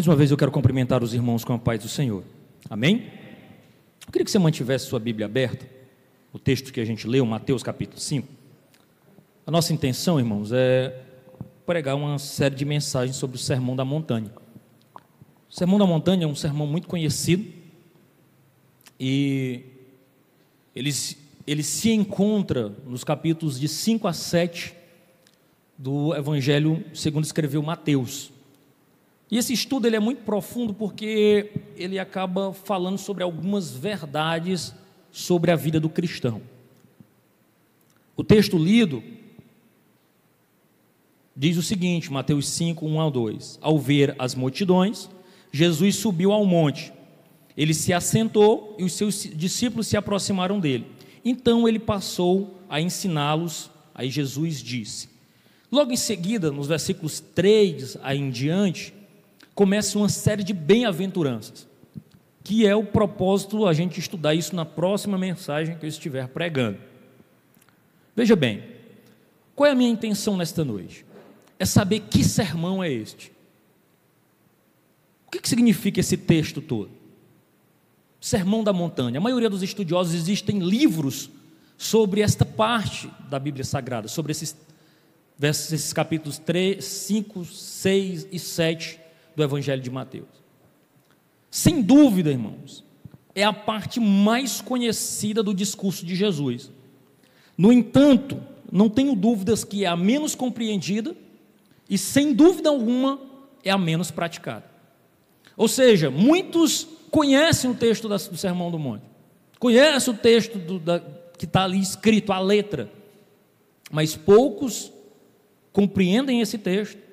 Mais uma vez eu quero cumprimentar os irmãos com a paz do Senhor. Amém? Eu queria que você mantivesse sua Bíblia aberta, o texto que a gente leu, Mateus capítulo 5. A nossa intenção, irmãos, é pregar uma série de mensagens sobre o Sermão da Montanha. O Sermão da Montanha é um sermão muito conhecido e ele, ele se encontra nos capítulos de 5 a 7 do Evangelho segundo escreveu Mateus. E esse estudo ele é muito profundo porque ele acaba falando sobre algumas verdades sobre a vida do cristão. O texto lido diz o seguinte, Mateus 5, 1 ao 2: Ao ver as multidões, Jesus subiu ao monte. Ele se assentou e os seus discípulos se aproximaram dele. Então ele passou a ensiná-los. Aí Jesus disse. Logo em seguida, nos versículos 3 aí em diante, começa uma série de bem-aventuranças, que é o propósito a gente estudar isso na próxima mensagem que eu estiver pregando. Veja bem, qual é a minha intenção nesta noite? É saber que sermão é este. O que, significa esse texto todo? Sermão da Montanha. A maioria dos estudiosos existem livros sobre esta parte da Bíblia Sagrada, sobre esses, esses capítulos 3, 5, 6 e 7 do Evangelho de Mateus. Sem dúvida, irmãos, é a parte mais conhecida do discurso de Jesus. No entanto, não tenho dúvidas que é a menos compreendida e, sem dúvida alguma, é a menos praticada. Ou seja, muitos conhecem o texto do Sermão do Monte, conhecem o texto do, da, que está ali escrito, a letra, mas poucos compreendem esse texto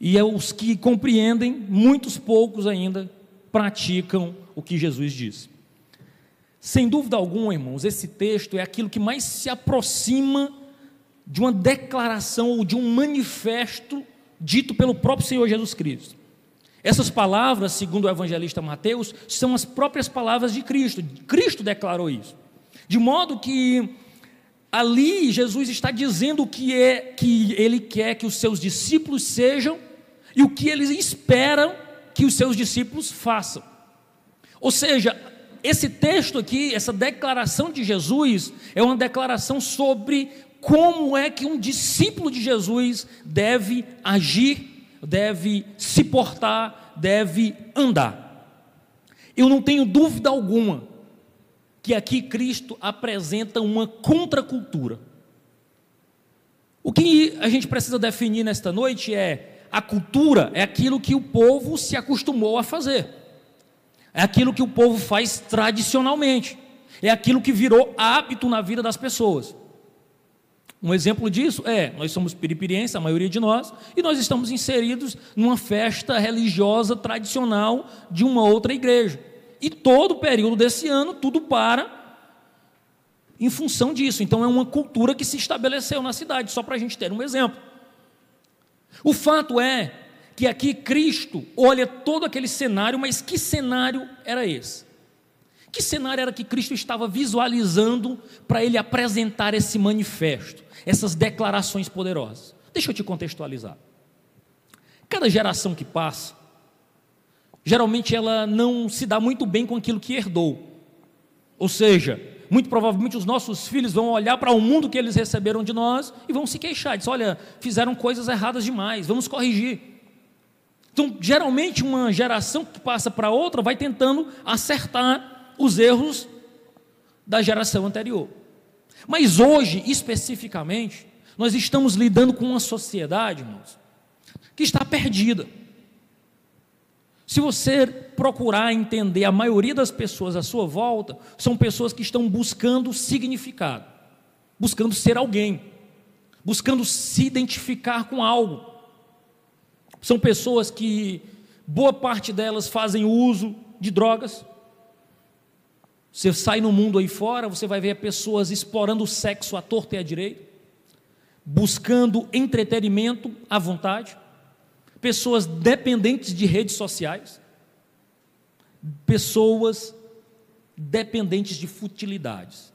e é os que compreendem, muitos poucos ainda praticam o que Jesus disse. Sem dúvida alguma, irmãos, esse texto é aquilo que mais se aproxima de uma declaração ou de um manifesto dito pelo próprio Senhor Jesus Cristo. Essas palavras, segundo o evangelista Mateus, são as próprias palavras de Cristo. Cristo declarou isso. De modo que ali Jesus está dizendo que é que ele quer que os seus discípulos sejam e o que eles esperam que os seus discípulos façam. Ou seja, esse texto aqui, essa declaração de Jesus, é uma declaração sobre como é que um discípulo de Jesus deve agir, deve se portar, deve andar. Eu não tenho dúvida alguma que aqui Cristo apresenta uma contracultura. O que a gente precisa definir nesta noite é a cultura é aquilo que o povo se acostumou a fazer, é aquilo que o povo faz tradicionalmente, é aquilo que virou hábito na vida das pessoas. Um exemplo disso é: nós somos piripirienses, a maioria de nós, e nós estamos inseridos numa festa religiosa tradicional de uma outra igreja. E todo o período desse ano, tudo para em função disso. Então, é uma cultura que se estabeleceu na cidade, só para a gente ter um exemplo. O fato é que aqui Cristo olha todo aquele cenário, mas que cenário era esse? Que cenário era que Cristo estava visualizando para ele apresentar esse manifesto, essas declarações poderosas? Deixa eu te contextualizar. Cada geração que passa, geralmente ela não se dá muito bem com aquilo que herdou. Ou seja, muito provavelmente os nossos filhos vão olhar para o mundo que eles receberam de nós e vão se queixar, dizer, olha, fizeram coisas erradas demais, vamos corrigir. Então, geralmente uma geração que passa para outra vai tentando acertar os erros da geração anterior. Mas hoje, especificamente, nós estamos lidando com uma sociedade, irmãos, que está perdida. Se você procurar entender, a maioria das pessoas à sua volta são pessoas que estão buscando significado, buscando ser alguém, buscando se identificar com algo. São pessoas que, boa parte delas, fazem uso de drogas. Você sai no mundo aí fora, você vai ver pessoas explorando o sexo à torta e à direita, buscando entretenimento à vontade pessoas dependentes de redes sociais, pessoas dependentes de futilidades.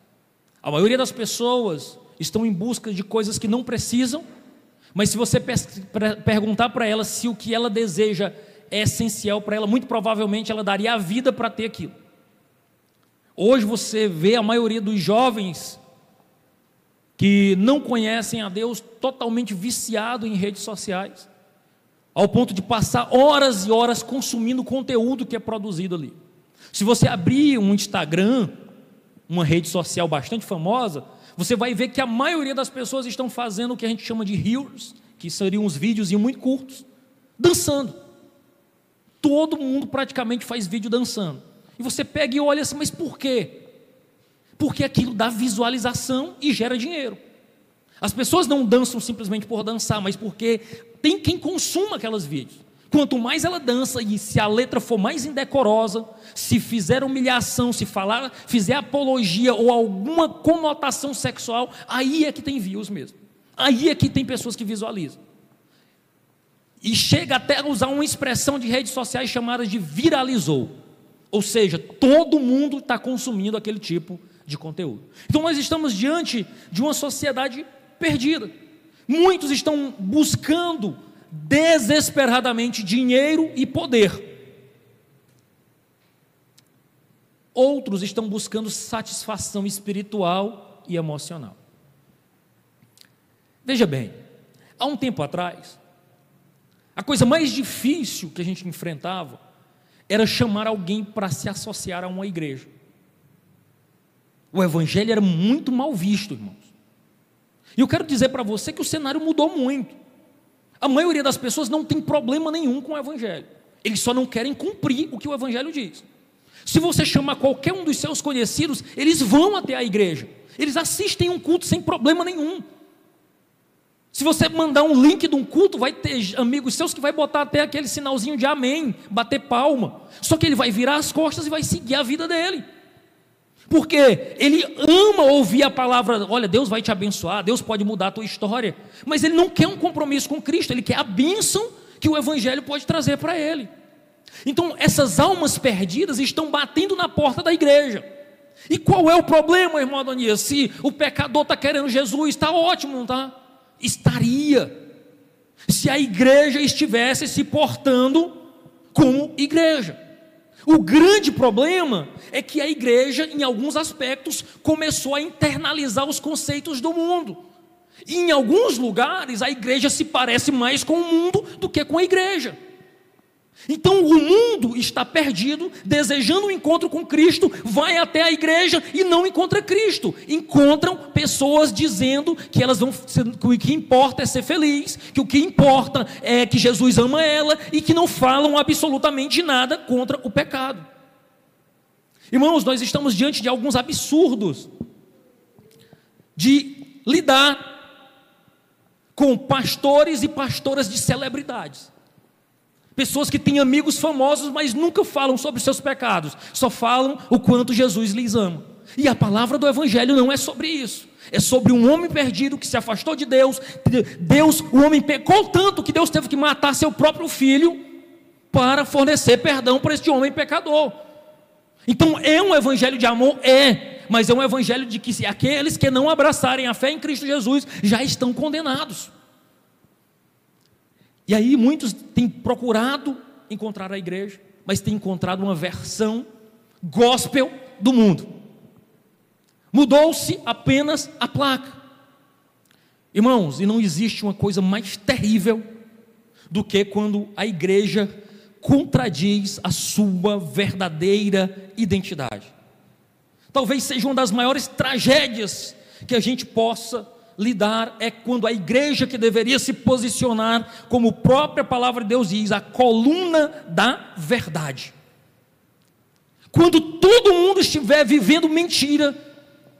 A maioria das pessoas estão em busca de coisas que não precisam, mas se você perguntar para ela se o que ela deseja é essencial para ela, muito provavelmente ela daria a vida para ter aquilo. Hoje você vê a maioria dos jovens que não conhecem a Deus totalmente viciado em redes sociais, ao ponto de passar horas e horas consumindo o conteúdo que é produzido ali. Se você abrir um Instagram, uma rede social bastante famosa, você vai ver que a maioria das pessoas estão fazendo o que a gente chama de reels, que seriam uns vídeos muito curtos, dançando. Todo mundo praticamente faz vídeo dançando. E você pega e olha assim, mas por quê? Porque aquilo dá visualização e gera dinheiro. As pessoas não dançam simplesmente por dançar, mas porque tem quem consuma aquelas vídeos. Quanto mais ela dança e se a letra for mais indecorosa, se fizer humilhação, se falar, fizer apologia ou alguma conotação sexual, aí é que tem views mesmo. Aí é que tem pessoas que visualizam. E chega até a usar uma expressão de redes sociais chamada de viralizou. Ou seja, todo mundo está consumindo aquele tipo de conteúdo. Então nós estamos diante de uma sociedade perdida. Muitos estão buscando desesperadamente dinheiro e poder. Outros estão buscando satisfação espiritual e emocional. Veja bem, há um tempo atrás, a coisa mais difícil que a gente enfrentava era chamar alguém para se associar a uma igreja. O evangelho era muito mal visto, irmãos. E eu quero dizer para você que o cenário mudou muito. A maioria das pessoas não tem problema nenhum com o evangelho. Eles só não querem cumprir o que o evangelho diz. Se você chamar qualquer um dos seus conhecidos, eles vão até a igreja. Eles assistem um culto sem problema nenhum. Se você mandar um link de um culto, vai ter amigos seus que vai botar até aquele sinalzinho de amém, bater palma. Só que ele vai virar as costas e vai seguir a vida dele. Porque ele ama ouvir a palavra, olha, Deus vai te abençoar, Deus pode mudar a tua história, mas ele não quer um compromisso com Cristo, ele quer a bênção que o evangelho pode trazer para ele. Então, essas almas perdidas estão batendo na porta da igreja. E qual é o problema, irmão Adonias? Se o pecador está querendo Jesus, está ótimo, não está? Estaria. Se a igreja estivesse se portando como igreja. O grande problema é que a igreja, em alguns aspectos, começou a internalizar os conceitos do mundo. E em alguns lugares, a igreja se parece mais com o mundo do que com a igreja. Então o mundo está perdido, desejando o um encontro com Cristo, vai até a igreja e não encontra Cristo. Encontram pessoas dizendo que elas vão que o que importa é ser feliz, que o que importa é que Jesus ama ela e que não falam absolutamente nada contra o pecado. Irmãos, nós estamos diante de alguns absurdos de lidar com pastores e pastoras de celebridades. Pessoas que têm amigos famosos, mas nunca falam sobre seus pecados, só falam o quanto Jesus lhes ama. E a palavra do Evangelho não é sobre isso. É sobre um homem perdido que se afastou de Deus. Deus, o homem pecou tanto que Deus teve que matar seu próprio filho para fornecer perdão para este homem pecador. Então é um evangelho de amor? É, mas é um evangelho de que aqueles que não abraçarem a fé em Cristo Jesus já estão condenados. E aí muitos têm procurado encontrar a igreja, mas têm encontrado uma versão gospel do mundo. Mudou-se apenas a placa. Irmãos, e não existe uma coisa mais terrível do que quando a igreja contradiz a sua verdadeira identidade. Talvez seja uma das maiores tragédias que a gente possa lidar é quando a igreja que deveria se posicionar, como a própria palavra de Deus diz, a coluna da verdade. Quando todo mundo estiver vivendo mentira,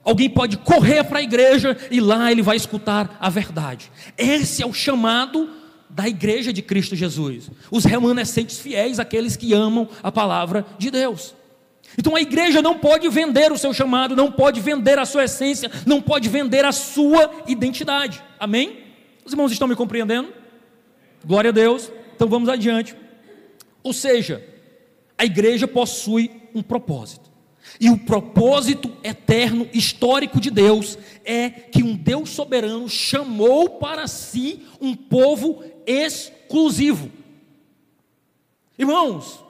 alguém pode correr para a igreja e lá ele vai escutar a verdade. Esse é o chamado da igreja de Cristo Jesus. Os remanescentes fiéis, aqueles que amam a palavra de Deus. Então a igreja não pode vender o seu chamado, não pode vender a sua essência, não pode vender a sua identidade. Amém? Os irmãos estão me compreendendo? Glória a Deus. Então vamos adiante. Ou seja, a igreja possui um propósito. E o propósito eterno, histórico de Deus, é que um Deus soberano chamou para si um povo exclusivo. Irmãos,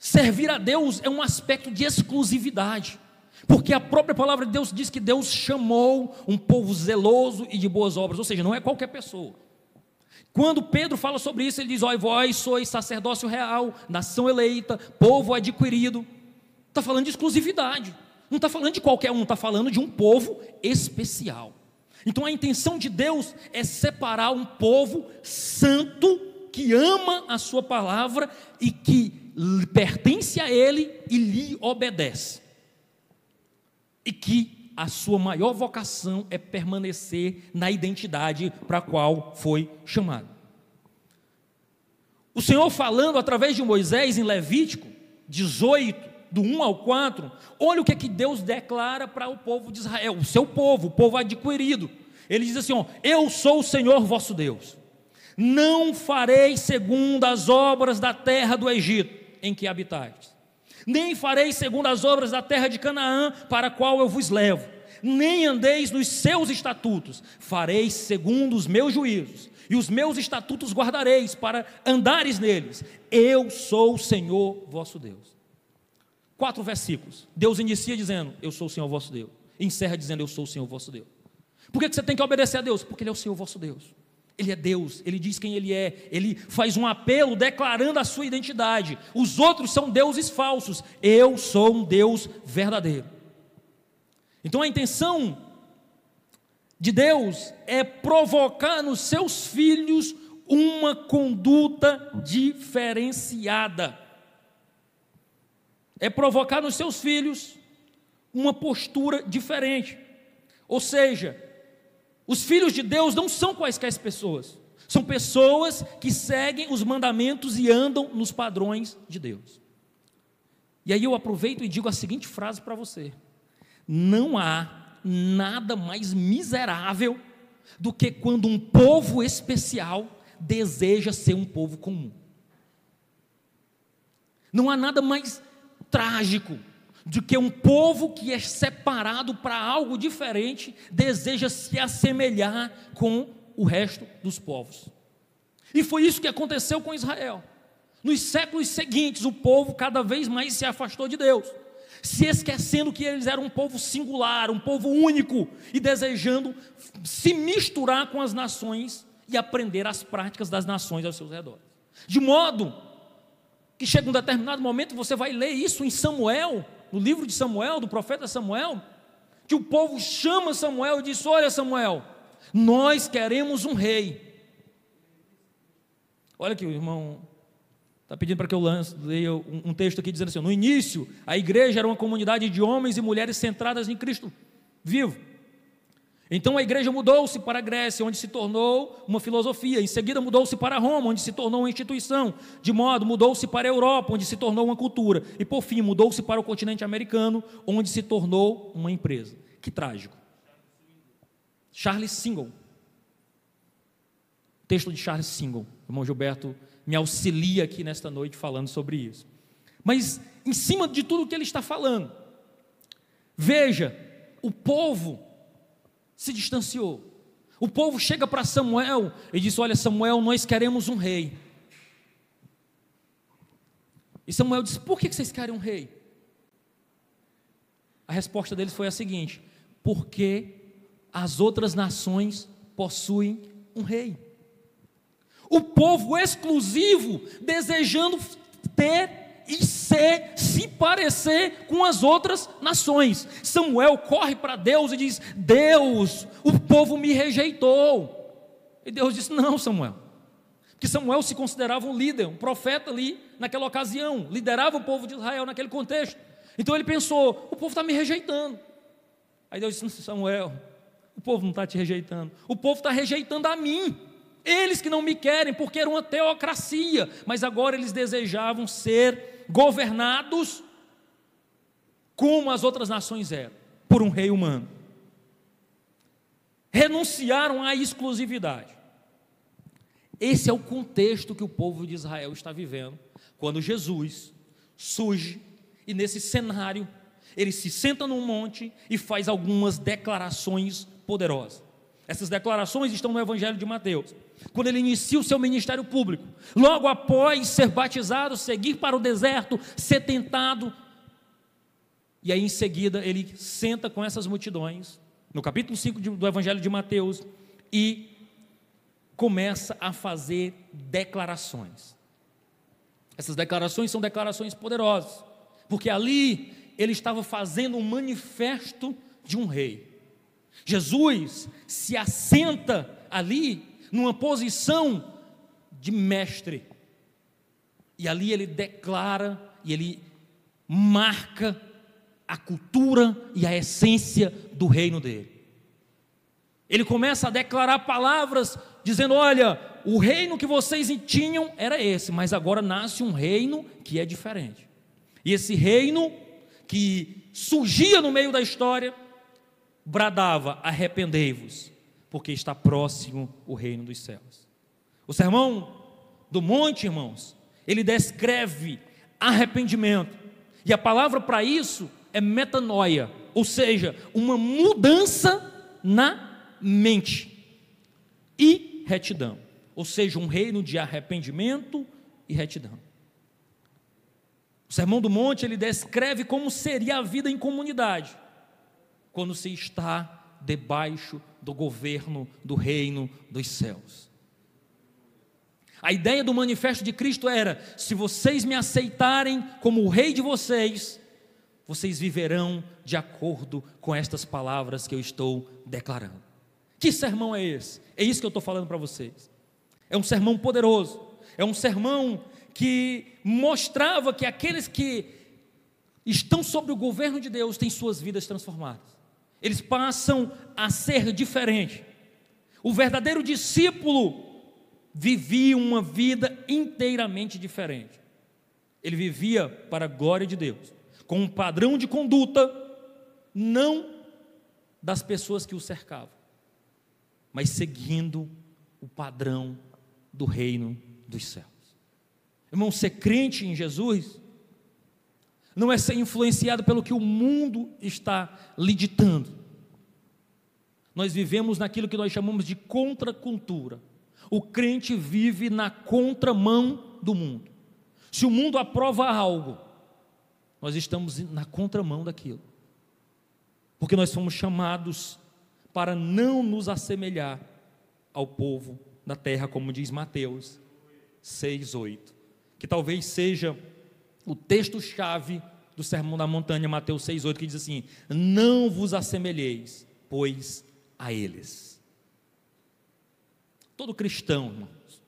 servir a Deus é um aspecto de exclusividade. Porque a própria palavra de Deus diz que Deus chamou um povo zeloso e de boas obras, ou seja, não é qualquer pessoa. Quando Pedro fala sobre isso, ele diz: Ó, vós sois sacerdócio real, nação eleita, povo adquirido. Está falando de exclusividade, não está falando de qualquer um, está falando de um povo especial. Então a intenção de Deus é separar um povo santo que ama a Sua palavra e que pertence a Ele e lhe obedece e que a sua maior vocação é permanecer na identidade para a qual foi chamado. O Senhor falando através de Moisés em Levítico 18, do 1 ao 4, olha o que, é que Deus declara para o povo de Israel, o seu povo, o povo adquirido. Ele diz assim: ó, Eu sou o Senhor vosso Deus, não farei segundo as obras da terra do Egito em que habitais nem farei segundo as obras da terra de Canaã, para a qual eu vos levo, nem andeis nos seus estatutos, fareis segundo os meus juízos, e os meus estatutos guardareis, para andares neles. Eu sou o Senhor vosso Deus. Quatro versículos. Deus inicia dizendo: Eu sou o Senhor vosso Deus. Encerra dizendo: Eu sou o Senhor vosso Deus. Por que você tem que obedecer a Deus? Porque Ele é o Senhor vosso Deus. Ele é Deus, ele diz quem ele é, ele faz um apelo declarando a sua identidade. Os outros são deuses falsos, eu sou um Deus verdadeiro. Então a intenção de Deus é provocar nos seus filhos uma conduta diferenciada. É provocar nos seus filhos uma postura diferente. Ou seja, os filhos de Deus não são quaisquer pessoas, são pessoas que seguem os mandamentos e andam nos padrões de Deus. E aí eu aproveito e digo a seguinte frase para você: não há nada mais miserável do que quando um povo especial deseja ser um povo comum. Não há nada mais trágico de que um povo que é separado para algo diferente deseja se assemelhar com o resto dos povos. E foi isso que aconteceu com Israel. Nos séculos seguintes, o povo cada vez mais se afastou de Deus, se esquecendo que eles eram um povo singular, um povo único, e desejando se misturar com as nações e aprender as práticas das nações ao seu redor. De modo que chega um determinado momento, você vai ler isso em Samuel, no livro de Samuel, do profeta Samuel, que o povo chama Samuel e diz: Olha, Samuel, nós queremos um rei. Olha aqui, o irmão está pedindo para que eu lance, leia um texto aqui dizendo assim: no início, a igreja era uma comunidade de homens e mulheres centradas em Cristo vivo. Então a igreja mudou-se para a Grécia, onde se tornou uma filosofia. Em seguida mudou-se para Roma, onde se tornou uma instituição. De modo, mudou-se para a Europa, onde se tornou uma cultura. E por fim, mudou-se para o continente americano, onde se tornou uma empresa. Que trágico. Charles Single. Texto de Charles Single. O irmão Gilberto me auxilia aqui nesta noite falando sobre isso. Mas, em cima de tudo que ele está falando, veja, o povo se distanciou. O povo chega para Samuel e diz: Olha, Samuel, nós queremos um rei. E Samuel diz: Por que vocês querem um rei? A resposta deles foi a seguinte: Porque as outras nações possuem um rei. O povo exclusivo desejando ter e ser, se parecer com as outras nações. Samuel corre para Deus e diz: Deus, o povo me rejeitou. E Deus disse: Não, Samuel. Porque Samuel se considerava um líder, um profeta ali naquela ocasião, liderava o povo de Israel naquele contexto. Então ele pensou: o povo está me rejeitando. Aí Deus disse: Samuel, o povo não está te rejeitando, o povo está rejeitando a mim. Eles que não me querem, porque era uma teocracia, mas agora eles desejavam ser governados como as outras nações eram, por um rei humano. Renunciaram à exclusividade. Esse é o contexto que o povo de Israel está vivendo, quando Jesus surge e nesse cenário ele se senta num monte e faz algumas declarações poderosas. Essas declarações estão no Evangelho de Mateus. Quando ele inicia o seu ministério público, logo após ser batizado, seguir para o deserto, ser tentado, e aí em seguida ele senta com essas multidões, no capítulo 5 do Evangelho de Mateus, e começa a fazer declarações. Essas declarações são declarações poderosas, porque ali ele estava fazendo um manifesto de um rei. Jesus se assenta ali numa posição de mestre. E ali ele declara e ele marca a cultura e a essência do reino dele. Ele começa a declarar palavras dizendo: Olha, o reino que vocês tinham era esse, mas agora nasce um reino que é diferente. E esse reino que surgia no meio da história bradava: Arrependei-vos, porque está próximo o reino dos céus. O sermão do monte, irmãos, ele descreve arrependimento, e a palavra para isso é metanoia, ou seja, uma mudança na mente. E retidão, ou seja, um reino de arrependimento e retidão. O Sermão do Monte ele descreve como seria a vida em comunidade quando se está debaixo do governo do reino dos céus. A ideia do manifesto de Cristo era: se vocês me aceitarem como o rei de vocês, vocês viverão de acordo com estas palavras que eu estou declarando. Que sermão é esse? É isso que eu estou falando para vocês. É um sermão poderoso. É um sermão que mostrava que aqueles que estão sob o governo de Deus têm suas vidas transformadas. Eles passam a ser diferentes. O verdadeiro discípulo vivia uma vida inteiramente diferente. Ele vivia para a glória de Deus, com um padrão de conduta não das pessoas que o cercavam mas seguindo o padrão do reino dos céus. Irmão, ser crente em Jesus não é ser influenciado pelo que o mundo está lhe ditando. Nós vivemos naquilo que nós chamamos de contracultura. O crente vive na contramão do mundo. Se o mundo aprova algo, nós estamos na contramão daquilo. Porque nós fomos chamados para não nos assemelhar ao povo da terra, como diz Mateus 6:8, que talvez seja o texto-chave do Sermão da Montanha, Mateus 6:8, que diz assim: "Não vos assemelheis, pois a eles". Todo cristão, irmãos,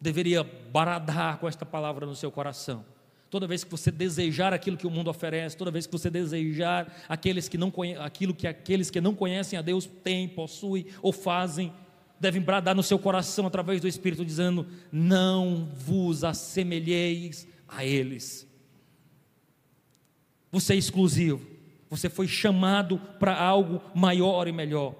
deveria baradar com esta palavra no seu coração toda vez que você desejar aquilo que o mundo oferece, toda vez que você desejar aqueles que não aquilo que aqueles que não conhecem a Deus têm, possuem ou fazem, devem bradar no seu coração através do Espírito, dizendo: Não vos assemelheis a eles. Você é exclusivo, você foi chamado para algo maior e melhor.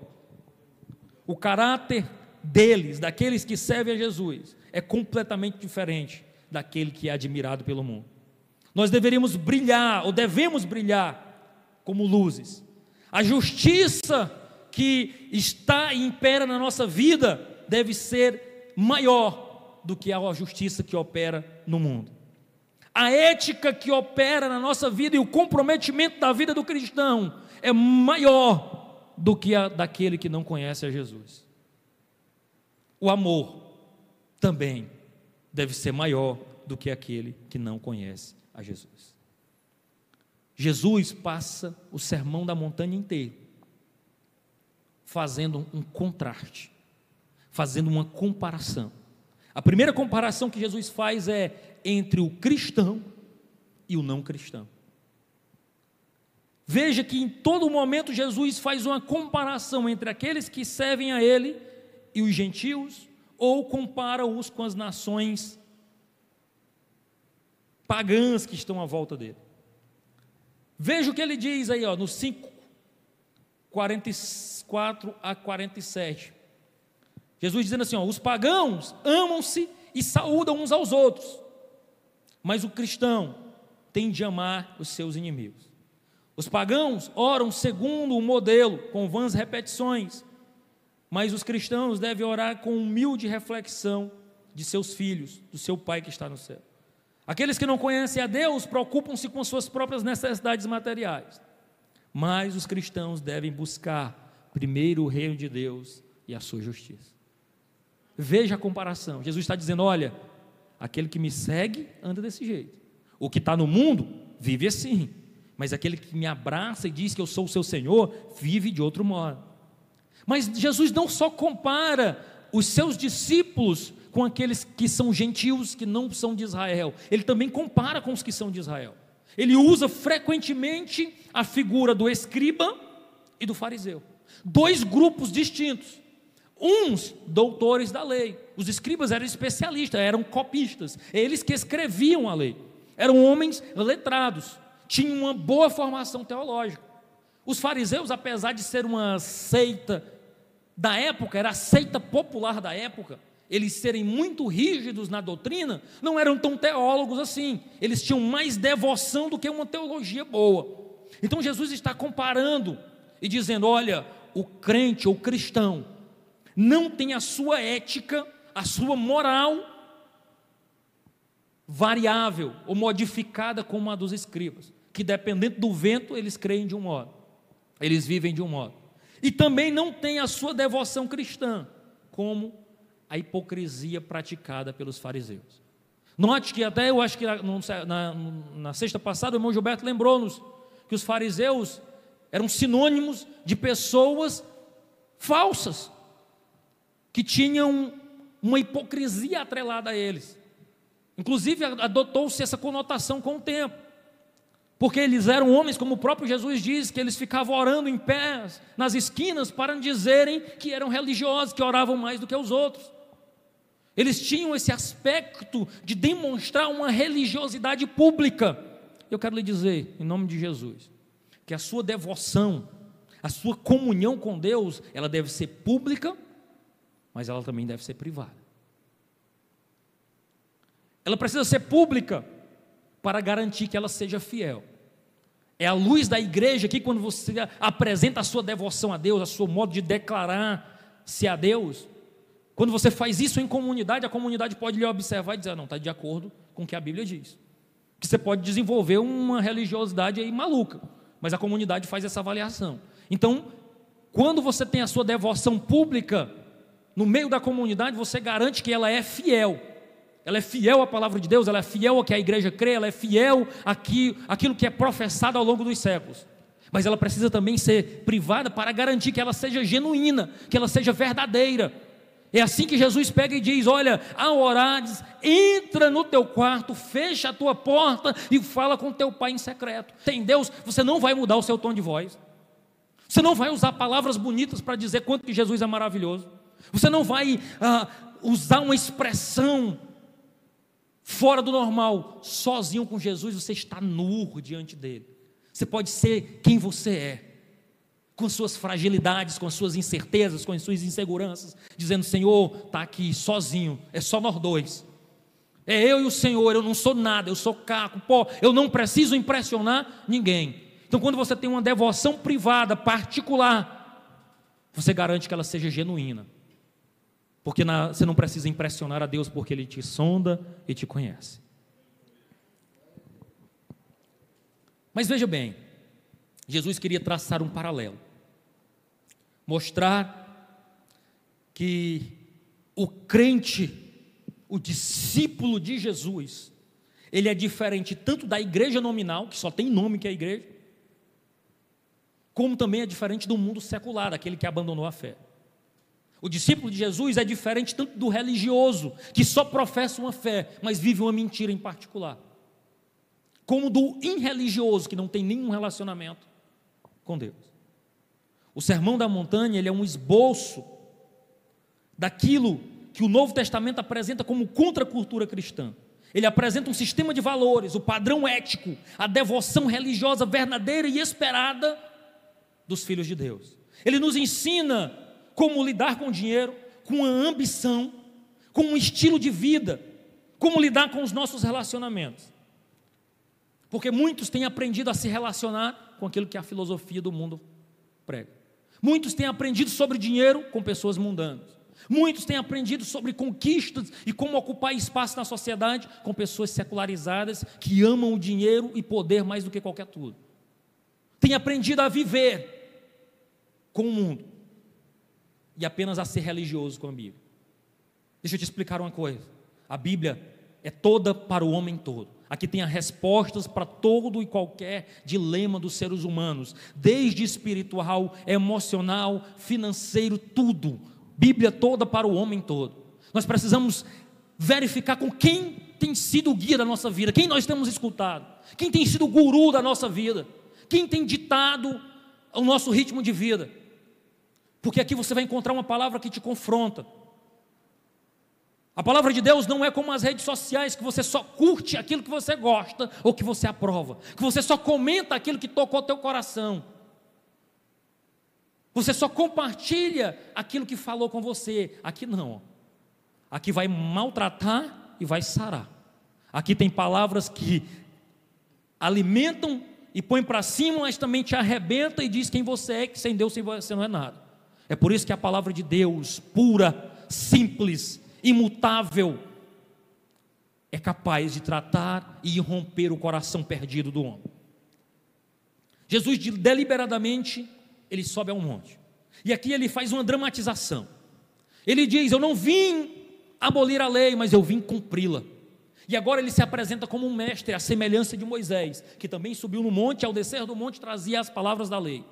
O caráter deles, daqueles que servem a Jesus, é completamente diferente daquele que é admirado pelo mundo. Nós deveríamos brilhar, ou devemos brilhar, como luzes. A justiça que está e impera na nossa vida deve ser maior do que a justiça que opera no mundo. A ética que opera na nossa vida e o comprometimento da vida do cristão é maior do que a daquele que não conhece a Jesus. O amor também deve ser maior do que aquele que não conhece a Jesus. Jesus passa o sermão da montanha inteiro fazendo um contraste, fazendo uma comparação. A primeira comparação que Jesus faz é entre o cristão e o não cristão. Veja que em todo momento Jesus faz uma comparação entre aqueles que servem a Ele e os gentios, ou compara-os com as nações pagãs que estão à volta dele. Veja o que ele diz aí, ó, no 5, 44 a 47. Jesus dizendo assim: ó, os pagãos amam-se e saúdam uns aos outros, mas o cristão tem de amar os seus inimigos. Os pagãos oram segundo o modelo, com vãs repetições, mas os cristãos devem orar com humilde reflexão de seus filhos, do seu Pai que está no céu. Aqueles que não conhecem a Deus preocupam-se com suas próprias necessidades materiais, mas os cristãos devem buscar primeiro o reino de Deus e a sua justiça. Veja a comparação. Jesus está dizendo: olha, aquele que me segue anda desse jeito. O que está no mundo vive assim. Mas aquele que me abraça e diz que eu sou o seu Senhor, vive de outro modo. Mas Jesus não só compara os seus discípulos com aqueles que são gentios, que não são de Israel, ele também compara com os que são de Israel. Ele usa frequentemente a figura do escriba e do fariseu. Dois grupos distintos. Uns doutores da lei. Os escribas eram especialistas, eram copistas. Eles que escreviam a lei. Eram homens letrados tinham uma boa formação teológica. Os fariseus, apesar de ser uma seita da época, era a seita popular da época, eles serem muito rígidos na doutrina, não eram tão teólogos assim. Eles tinham mais devoção do que uma teologia boa. Então Jesus está comparando e dizendo: olha, o crente ou cristão não tem a sua ética, a sua moral variável ou modificada como a dos escribas que dependendo do vento eles creem de um modo, eles vivem de um modo. E também não tem a sua devoção cristã, como a hipocrisia praticada pelos fariseus. Note que até eu acho que na, na, na sexta passada o irmão Gilberto lembrou-nos que os fariseus eram sinônimos de pessoas falsas, que tinham uma hipocrisia atrelada a eles. Inclusive adotou-se essa conotação com o tempo porque eles eram homens, como o próprio Jesus diz, que eles ficavam orando em pé nas esquinas para dizerem que eram religiosos, que oravam mais do que os outros. Eles tinham esse aspecto de demonstrar uma religiosidade pública. Eu quero lhe dizer, em nome de Jesus, que a sua devoção, a sua comunhão com Deus, ela deve ser pública, mas ela também deve ser privada. Ela precisa ser pública para garantir que ela seja fiel. É a luz da igreja que, quando você apresenta a sua devoção a Deus, a seu modo de declarar-se a Deus, quando você faz isso em comunidade, a comunidade pode lhe observar e dizer: ah, não, está de acordo com o que a Bíblia diz. Que você pode desenvolver uma religiosidade aí maluca, mas a comunidade faz essa avaliação. Então, quando você tem a sua devoção pública no meio da comunidade, você garante que ela é fiel ela é fiel à palavra de Deus, ela é fiel ao que a igreja crê, ela é fiel àquilo, àquilo que é professado ao longo dos séculos. Mas ela precisa também ser privada para garantir que ela seja genuína, que ela seja verdadeira. É assim que Jesus pega e diz: Olha, ao orares, entra no teu quarto, fecha a tua porta e fala com teu pai em secreto. Tem Deus, você não vai mudar o seu tom de voz. Você não vai usar palavras bonitas para dizer quanto que Jesus é maravilhoso. Você não vai ah, usar uma expressão fora do normal, sozinho com Jesus, você está nu diante dele. Você pode ser quem você é, com suas fragilidades, com as suas incertezas, com as suas inseguranças, dizendo: Senhor, está aqui sozinho, é só nós dois. É eu e o Senhor, eu não sou nada, eu sou caco, pó, eu não preciso impressionar ninguém. Então, quando você tem uma devoção privada, particular, você garante que ela seja genuína. Porque na, você não precisa impressionar a Deus porque Ele te sonda e te conhece. Mas veja bem, Jesus queria traçar um paralelo, mostrar que o crente, o discípulo de Jesus, ele é diferente tanto da igreja nominal, que só tem nome que é igreja, como também é diferente do mundo secular, aquele que abandonou a fé. O discípulo de Jesus é diferente tanto do religioso, que só professa uma fé, mas vive uma mentira em particular, como do irreligioso, que não tem nenhum relacionamento com Deus. O Sermão da Montanha ele é um esboço daquilo que o Novo Testamento apresenta como contracultura cristã. Ele apresenta um sistema de valores, o padrão ético, a devoção religiosa verdadeira e esperada dos filhos de Deus. Ele nos ensina como lidar com o dinheiro, com a ambição, com um estilo de vida, como lidar com os nossos relacionamentos. Porque muitos têm aprendido a se relacionar com aquilo que a filosofia do mundo prega. Muitos têm aprendido sobre dinheiro com pessoas mundanas. Muitos têm aprendido sobre conquistas e como ocupar espaço na sociedade com pessoas secularizadas que amam o dinheiro e poder mais do que qualquer tudo. Têm aprendido a viver com o mundo e apenas a ser religioso com a Bíblia. Deixa eu te explicar uma coisa. A Bíblia é toda para o homem todo. Aqui tem as respostas para todo e qualquer dilema dos seres humanos, desde espiritual, emocional, financeiro, tudo. Bíblia toda para o homem todo. Nós precisamos verificar com quem tem sido o guia da nossa vida, quem nós temos escutado, quem tem sido o guru da nossa vida, quem tem ditado o nosso ritmo de vida. Porque aqui você vai encontrar uma palavra que te confronta. A palavra de Deus não é como as redes sociais que você só curte aquilo que você gosta ou que você aprova, que você só comenta aquilo que tocou teu coração. Você só compartilha aquilo que falou com você. Aqui não. Aqui vai maltratar e vai sarar. Aqui tem palavras que alimentam e põem para cima, mas também te arrebenta e diz quem você é, que sem Deus você não é nada. É por isso que a palavra de Deus, pura, simples, imutável, é capaz de tratar e romper o coração perdido do homem. Jesus deliberadamente ele sobe a um monte. E aqui ele faz uma dramatização. Ele diz: Eu não vim abolir a lei, mas eu vim cumpri-la. E agora ele se apresenta como um mestre, à semelhança de Moisés, que também subiu no monte, ao descer do monte trazia as palavras da lei.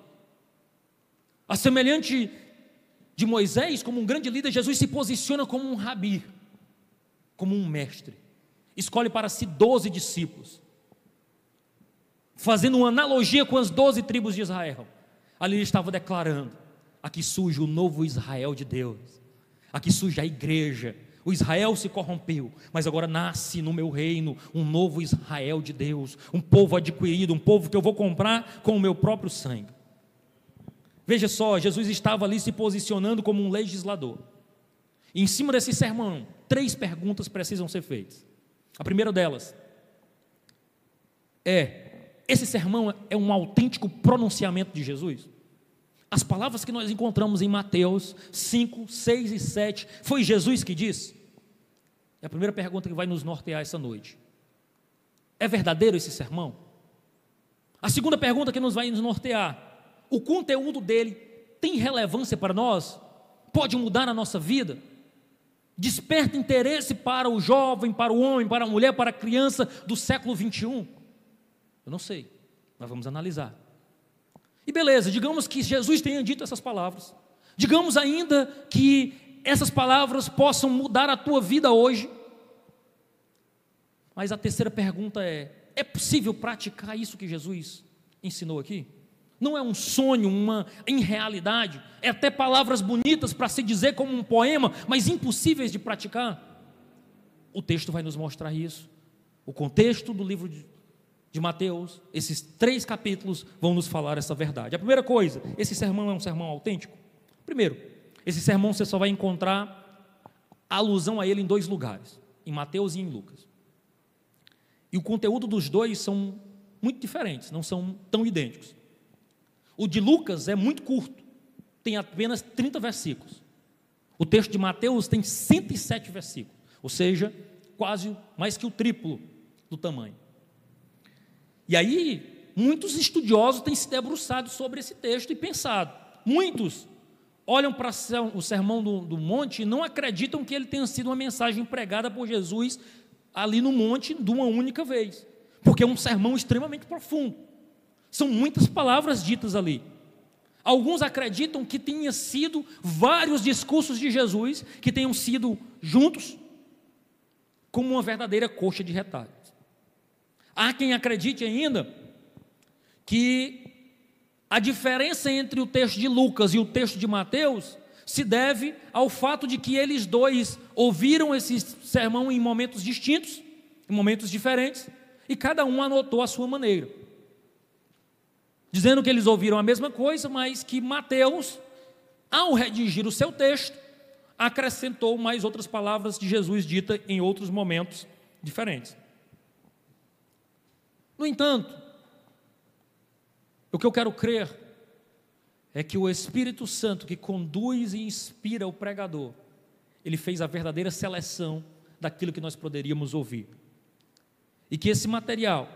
A semelhante de Moisés, como um grande líder, Jesus se posiciona como um rabi, como um mestre. Escolhe para si doze discípulos, fazendo uma analogia com as doze tribos de Israel. Ali ele estava declarando: aqui surge o novo Israel de Deus, aqui surge a igreja. O Israel se corrompeu, mas agora nasce no meu reino um novo Israel de Deus, um povo adquirido, um povo que eu vou comprar com o meu próprio sangue. Veja só, Jesus estava ali se posicionando como um legislador. E em cima desse sermão, três perguntas precisam ser feitas. A primeira delas é: esse sermão é um autêntico pronunciamento de Jesus? As palavras que nós encontramos em Mateus 5, 6 e 7, foi Jesus que disse? É a primeira pergunta que vai nos nortear essa noite. É verdadeiro esse sermão? A segunda pergunta que nos vai nos nortear o conteúdo dele tem relevância para nós? Pode mudar a nossa vida? Desperta interesse para o jovem, para o homem, para a mulher, para a criança do século 21? Eu não sei, nós vamos analisar. E beleza, digamos que Jesus tenha dito essas palavras. Digamos ainda que essas palavras possam mudar a tua vida hoje. Mas a terceira pergunta é: é possível praticar isso que Jesus ensinou aqui? Não é um sonho, uma irrealidade, é até palavras bonitas para se dizer como um poema, mas impossíveis de praticar. O texto vai nos mostrar isso. O contexto do livro de, de Mateus, esses três capítulos vão nos falar essa verdade. A primeira coisa, esse sermão é um sermão autêntico? Primeiro, esse sermão você só vai encontrar alusão a ele em dois lugares, em Mateus e em Lucas. E o conteúdo dos dois são muito diferentes, não são tão idênticos. O de Lucas é muito curto, tem apenas 30 versículos. O texto de Mateus tem 107 versículos, ou seja, quase mais que o triplo do tamanho. E aí, muitos estudiosos têm se debruçado sobre esse texto e pensado. Muitos olham para o sermão do, do monte e não acreditam que ele tenha sido uma mensagem pregada por Jesus ali no monte de uma única vez, porque é um sermão extremamente profundo. São muitas palavras ditas ali. Alguns acreditam que tenha sido vários discursos de Jesus que tenham sido juntos como uma verdadeira coxa de retalhos. Há quem acredite ainda que a diferença entre o texto de Lucas e o texto de Mateus se deve ao fato de que eles dois ouviram esse sermão em momentos distintos, em momentos diferentes, e cada um anotou a sua maneira dizendo que eles ouviram a mesma coisa, mas que Mateus, ao redigir o seu texto, acrescentou mais outras palavras de Jesus dita em outros momentos diferentes. No entanto, o que eu quero crer é que o Espírito Santo que conduz e inspira o pregador, ele fez a verdadeira seleção daquilo que nós poderíamos ouvir. E que esse material,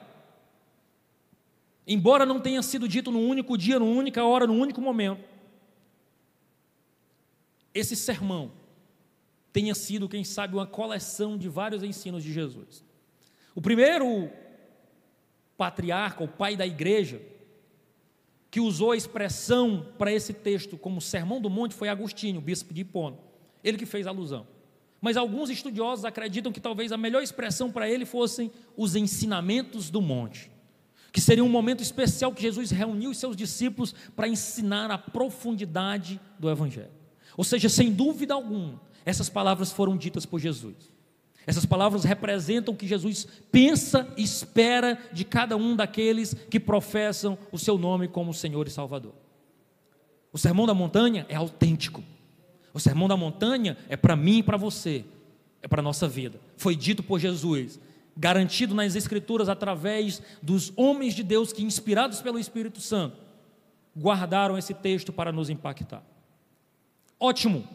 embora não tenha sido dito num único dia, numa única hora, num único momento, esse sermão tenha sido, quem sabe, uma coleção de vários ensinos de Jesus. O primeiro patriarca, o pai da igreja, que usou a expressão para esse texto como Sermão do Monte foi Agostinho, bispo de Hipona. Ele que fez alusão. Mas alguns estudiosos acreditam que talvez a melhor expressão para ele fossem os ensinamentos do monte, que seria um momento especial que Jesus reuniu os seus discípulos para ensinar a profundidade do Evangelho. Ou seja, sem dúvida alguma, essas palavras foram ditas por Jesus. Essas palavras representam o que Jesus pensa e espera de cada um daqueles que professam o seu nome como Senhor e Salvador. O sermão da montanha é autêntico. O sermão da montanha é para mim e para você, é para a nossa vida. Foi dito por Jesus, garantido nas Escrituras através dos homens de Deus que, inspirados pelo Espírito Santo, guardaram esse texto para nos impactar. Ótimo,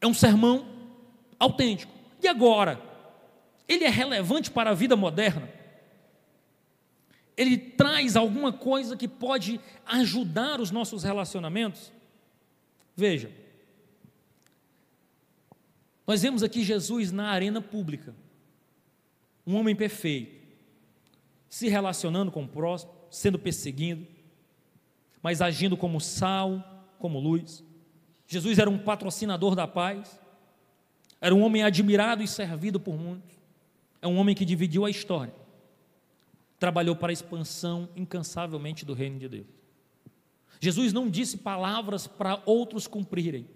é um sermão autêntico. E agora? Ele é relevante para a vida moderna? Ele traz alguma coisa que pode ajudar os nossos relacionamentos? Veja, nós vemos aqui Jesus na arena pública, um homem perfeito, se relacionando com o próximo, sendo perseguido, mas agindo como sal, como luz. Jesus era um patrocinador da paz, era um homem admirado e servido por muitos, é um homem que dividiu a história, trabalhou para a expansão incansavelmente do reino de Deus. Jesus não disse palavras para outros cumprirem,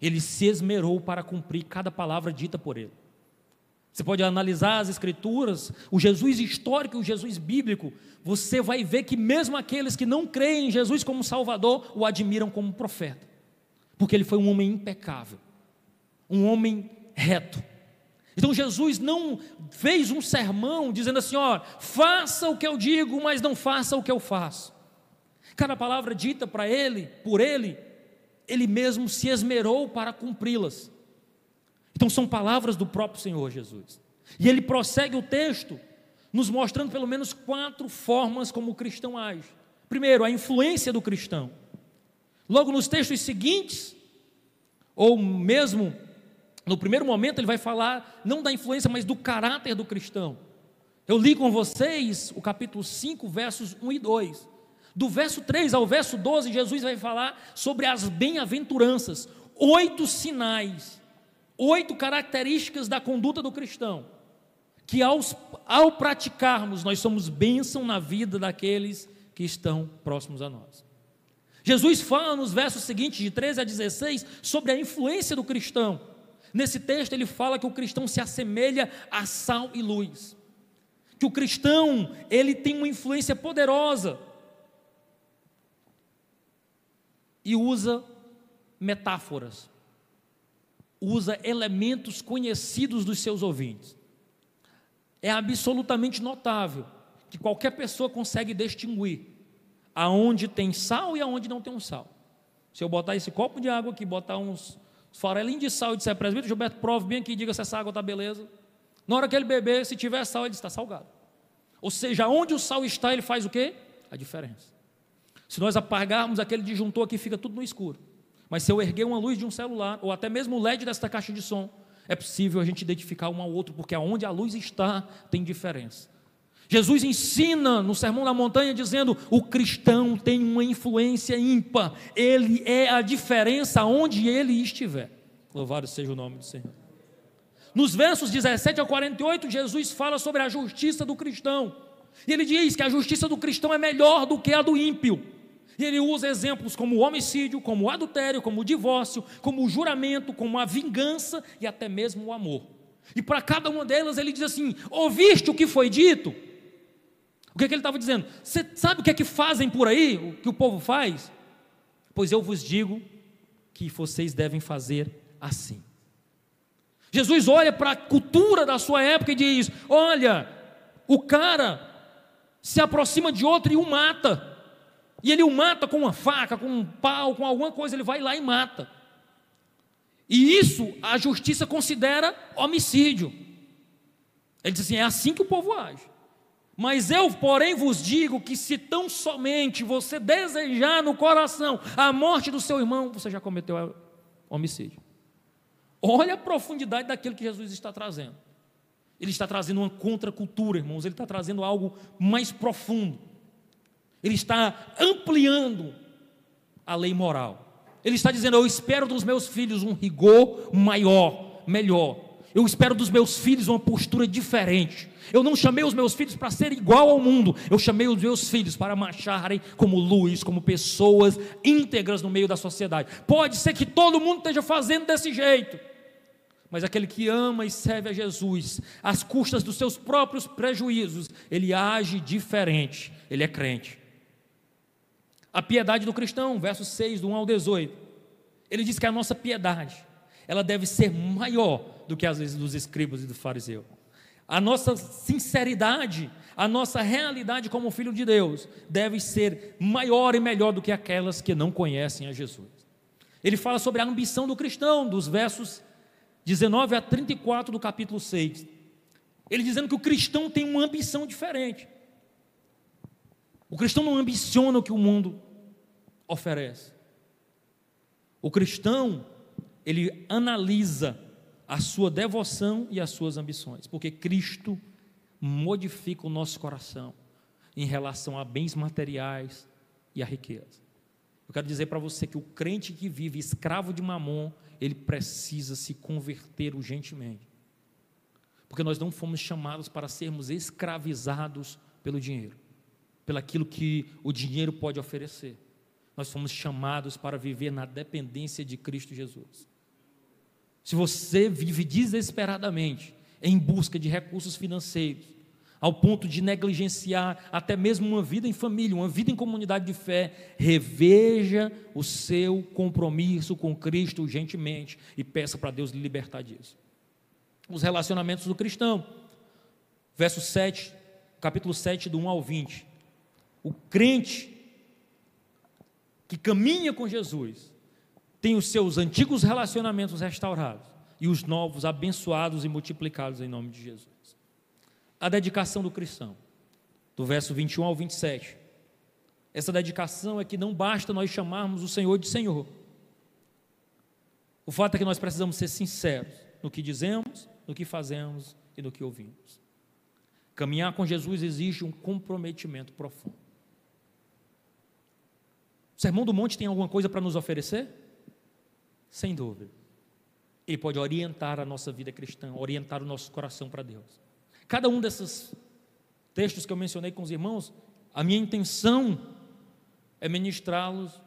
ele se esmerou para cumprir cada palavra dita por ele. Você pode analisar as escrituras, o Jesus histórico e o Jesus bíblico, você vai ver que mesmo aqueles que não creem em Jesus como Salvador o admiram como profeta, porque ele foi um homem impecável, um homem reto. Então Jesus não fez um sermão dizendo assim: ó, faça o que eu digo, mas não faça o que eu faço. Cada palavra dita para ele, por ele, ele mesmo se esmerou para cumpri-las. Então são palavras do próprio Senhor Jesus. E ele prossegue o texto, nos mostrando pelo menos quatro formas como o cristão age. Primeiro, a influência do cristão. Logo nos textos seguintes, ou mesmo no primeiro momento, ele vai falar não da influência, mas do caráter do cristão. Eu li com vocês o capítulo 5, versos 1 e 2. Do verso 3 ao verso 12, Jesus vai falar sobre as bem-aventuranças, oito sinais, oito características da conduta do cristão, que aos, ao praticarmos, nós somos bênção na vida daqueles que estão próximos a nós. Jesus fala nos versos seguintes, de 13 a 16, sobre a influência do cristão. Nesse texto, ele fala que o cristão se assemelha a sal e luz. Que o cristão, ele tem uma influência poderosa e usa metáforas, usa elementos conhecidos dos seus ouvintes. É absolutamente notável que qualquer pessoa consegue distinguir aonde tem sal e aonde não tem um sal. Se eu botar esse copo de água aqui, botar uns farelinhos de sal e disser, presbítero Gilberto, prove bem aqui e diga se essa água está beleza. Na hora que ele beber, se tiver sal, ele está salgado. Ou seja, onde o sal está, ele faz o quê? A diferença. Se nós apagarmos aquele disjuntor aqui, fica tudo no escuro. Mas se eu erguer uma luz de um celular, ou até mesmo o LED desta caixa de som, é possível a gente identificar um ao outro, porque aonde a luz está, tem diferença. Jesus ensina no Sermão da Montanha dizendo: o cristão tem uma influência ímpar, ele é a diferença onde ele estiver. Louvado seja o nome do Senhor. Nos versos 17 a 48, Jesus fala sobre a justiça do cristão. E ele diz que a justiça do cristão é melhor do que a do ímpio. E ele usa exemplos como o homicídio, como o adultério, como o divórcio, como o juramento, como a vingança e até mesmo o amor. E para cada uma delas ele diz assim: Ouviste o que foi dito? O que, é que ele estava dizendo? Você sabe o que é que fazem por aí, o que o povo faz? Pois eu vos digo que vocês devem fazer assim. Jesus olha para a cultura da sua época e diz: Olha, o cara se aproxima de outro e o mata. E ele o mata com uma faca, com um pau, com alguma coisa, ele vai lá e mata. E isso a justiça considera homicídio. Ele diz assim: é assim que o povo age. Mas eu, porém, vos digo que se tão somente você desejar no coração a morte do seu irmão, você já cometeu homicídio. Olha a profundidade daquilo que Jesus está trazendo. Ele está trazendo uma contracultura, irmãos, ele está trazendo algo mais profundo. Ele está ampliando a lei moral. Ele está dizendo: Eu espero dos meus filhos um rigor maior, melhor. Eu espero dos meus filhos uma postura diferente. Eu não chamei os meus filhos para ser igual ao mundo. Eu chamei os meus filhos para marcharem como luz, como pessoas íntegras no meio da sociedade. Pode ser que todo mundo esteja fazendo desse jeito. Mas aquele que ama e serve a Jesus, às custas dos seus próprios prejuízos, ele age diferente, ele é crente. A piedade do cristão, verso 6, do 1 ao 18. Ele diz que a nossa piedade, ela deve ser maior do que vezes dos escribas e do fariseu. A nossa sinceridade, a nossa realidade como filho de Deus, deve ser maior e melhor do que aquelas que não conhecem a Jesus. Ele fala sobre a ambição do cristão, dos versos 19 a 34 do capítulo 6. Ele dizendo que o cristão tem uma ambição diferente. O cristão não ambiciona o que o mundo oferece. O cristão, ele analisa a sua devoção e as suas ambições, porque Cristo modifica o nosso coração em relação a bens materiais e a riqueza. Eu quero dizer para você que o crente que vive escravo de mamon, ele precisa se converter urgentemente. Porque nós não fomos chamados para sermos escravizados pelo dinheiro pelaquilo que o dinheiro pode oferecer. Nós fomos chamados para viver na dependência de Cristo Jesus. Se você vive desesperadamente em busca de recursos financeiros, ao ponto de negligenciar até mesmo uma vida em família, uma vida em comunidade de fé, reveja o seu compromisso com Cristo urgentemente e peça para Deus lhe libertar disso. Os relacionamentos do cristão, verso 7, capítulo 7, do 1 ao 20. O crente que caminha com Jesus tem os seus antigos relacionamentos restaurados e os novos abençoados e multiplicados em nome de Jesus. A dedicação do cristão, do verso 21 ao 27. Essa dedicação é que não basta nós chamarmos o Senhor de Senhor. O fato é que nós precisamos ser sinceros no que dizemos, no que fazemos e no que ouvimos. Caminhar com Jesus exige um comprometimento profundo. O Sermão do Monte tem alguma coisa para nos oferecer? Sem dúvida. Ele pode orientar a nossa vida cristã, orientar o nosso coração para Deus. Cada um desses textos que eu mencionei com os irmãos, a minha intenção é ministrá-los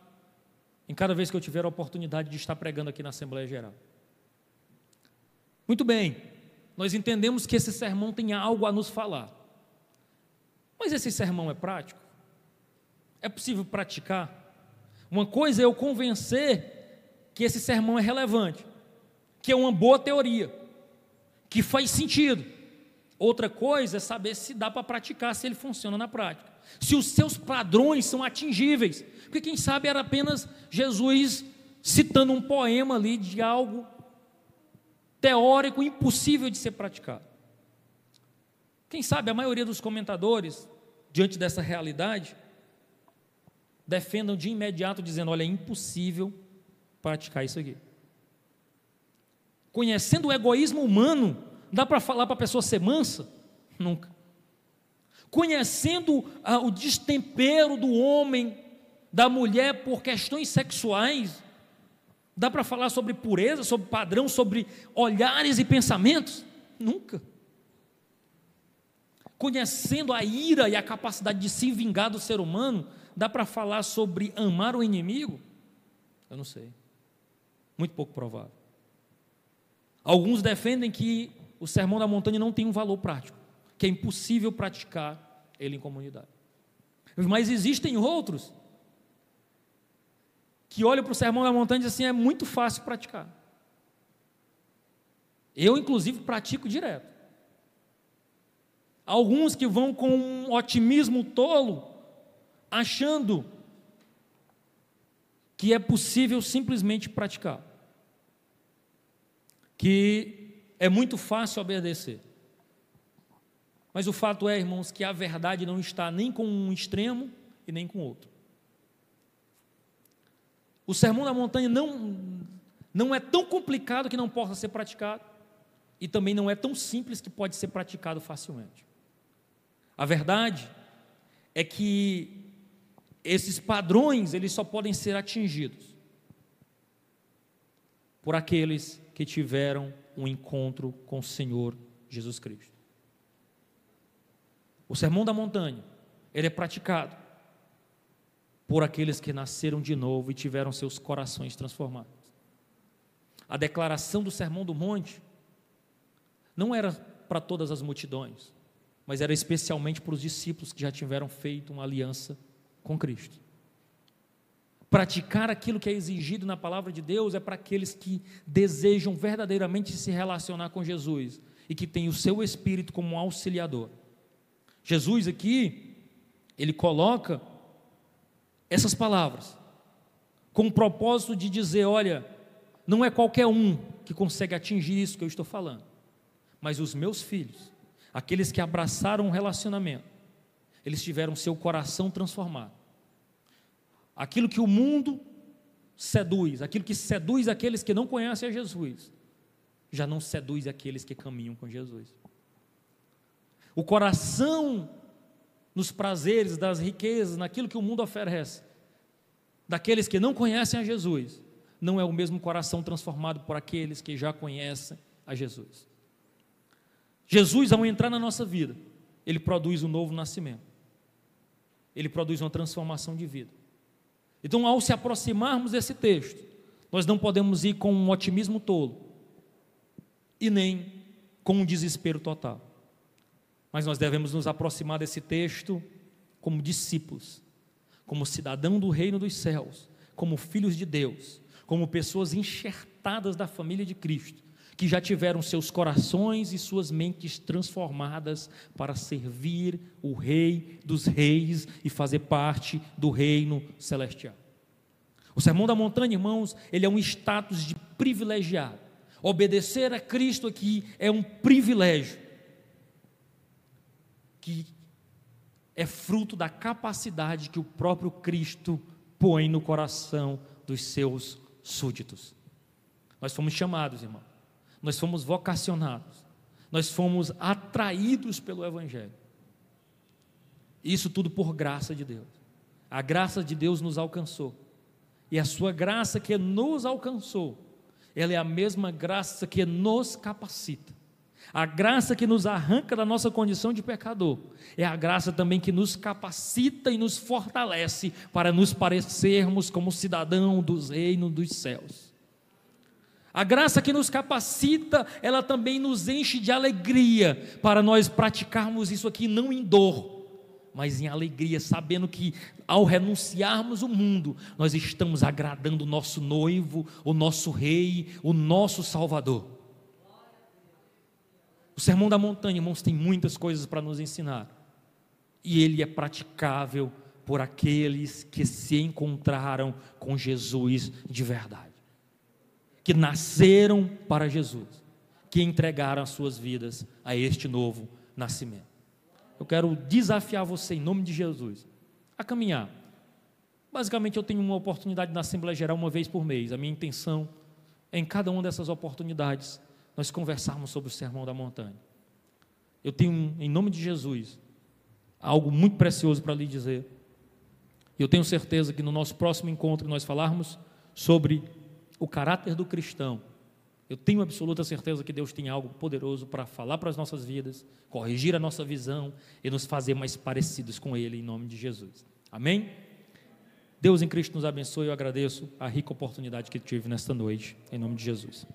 em cada vez que eu tiver a oportunidade de estar pregando aqui na Assembleia Geral. Muito bem, nós entendemos que esse sermão tem algo a nos falar. Mas esse sermão é prático? É possível praticar? Uma coisa é eu convencer que esse sermão é relevante, que é uma boa teoria, que faz sentido. Outra coisa é saber se dá para praticar, se ele funciona na prática. Se os seus padrões são atingíveis. Porque quem sabe era apenas Jesus citando um poema ali de algo teórico impossível de ser praticado. Quem sabe a maioria dos comentadores, diante dessa realidade, defendam de imediato, dizendo: olha, é impossível praticar isso aqui. Conhecendo o egoísmo humano, dá para falar para a pessoa ser mansa? Nunca. Conhecendo ah, o destempero do homem, da mulher por questões sexuais, dá para falar sobre pureza, sobre padrão, sobre olhares e pensamentos? Nunca. Conhecendo a ira e a capacidade de se vingar do ser humano, Dá para falar sobre amar o inimigo? Eu não sei. Muito pouco provável. Alguns defendem que o sermão da montanha não tem um valor prático, que é impossível praticar ele em comunidade. Mas existem outros que olham para o sermão da montanha e dizem assim: é muito fácil praticar. Eu, inclusive, pratico direto. Alguns que vão com um otimismo tolo achando que é possível simplesmente praticar, que é muito fácil obedecer. Mas o fato é, irmãos, que a verdade não está nem com um extremo e nem com outro. O sermão da montanha não, não é tão complicado que não possa ser praticado, e também não é tão simples que pode ser praticado facilmente. A verdade é que esses padrões eles só podem ser atingidos por aqueles que tiveram um encontro com o Senhor Jesus Cristo. O sermão da montanha, ele é praticado por aqueles que nasceram de novo e tiveram seus corações transformados. A declaração do sermão do monte não era para todas as multidões, mas era especialmente para os discípulos que já tiveram feito uma aliança com Cristo. Praticar aquilo que é exigido na palavra de Deus é para aqueles que desejam verdadeiramente se relacionar com Jesus e que têm o seu espírito como auxiliador. Jesus aqui, ele coloca essas palavras com o propósito de dizer: olha, não é qualquer um que consegue atingir isso que eu estou falando, mas os meus filhos Aqueles que abraçaram um relacionamento, eles tiveram seu coração transformado. Aquilo que o mundo seduz, aquilo que seduz aqueles que não conhecem a Jesus, já não seduz aqueles que caminham com Jesus. O coração nos prazeres, das riquezas, naquilo que o mundo oferece, daqueles que não conhecem a Jesus, não é o mesmo coração transformado por aqueles que já conhecem a Jesus. Jesus, ao entrar na nossa vida, ele produz um novo nascimento. Ele produz uma transformação de vida. Então, ao se aproximarmos desse texto, nós não podemos ir com um otimismo tolo e nem com um desespero total. Mas nós devemos nos aproximar desse texto como discípulos, como cidadão do reino dos céus, como filhos de Deus, como pessoas enxertadas da família de Cristo, que já tiveram seus corações e suas mentes transformadas para servir o Rei dos Reis e fazer parte do reino celestial. O Sermão da Montanha, irmãos, ele é um status de privilegiado. Obedecer a Cristo aqui é um privilégio que é fruto da capacidade que o próprio Cristo põe no coração dos seus súditos. Nós fomos chamados, irmão, nós fomos vocacionados, nós fomos atraídos pelo Evangelho. Isso tudo por graça de Deus. A graça de Deus nos alcançou. E a sua graça que nos alcançou, ela é a mesma graça que nos capacita. A graça que nos arranca da nossa condição de pecador, é a graça também que nos capacita e nos fortalece para nos parecermos como cidadão dos reinos dos céus. A graça que nos capacita, ela também nos enche de alegria para nós praticarmos isso aqui não em dor, mas em alegria, sabendo que ao renunciarmos o mundo, nós estamos agradando o nosso noivo, o nosso rei, o nosso salvador. O Sermão da Montanha, irmãos, tem muitas coisas para nos ensinar, e ele é praticável por aqueles que se encontraram com Jesus de verdade que nasceram para Jesus, que entregaram as suas vidas a este novo nascimento. Eu quero desafiar você, em nome de Jesus, a caminhar. Basicamente, eu tenho uma oportunidade na Assembleia Geral uma vez por mês. A minha intenção é, em cada uma dessas oportunidades, nós conversarmos sobre o Sermão da Montanha. Eu tenho, em nome de Jesus, algo muito precioso para lhe dizer. Eu tenho certeza que no nosso próximo encontro nós falarmos sobre o caráter do cristão, eu tenho absoluta certeza que Deus tem algo poderoso para falar para as nossas vidas, corrigir a nossa visão e nos fazer mais parecidos com Ele, em nome de Jesus. Amém? Deus em Cristo nos abençoe. Eu agradeço a rica oportunidade que tive nesta noite, em nome de Jesus.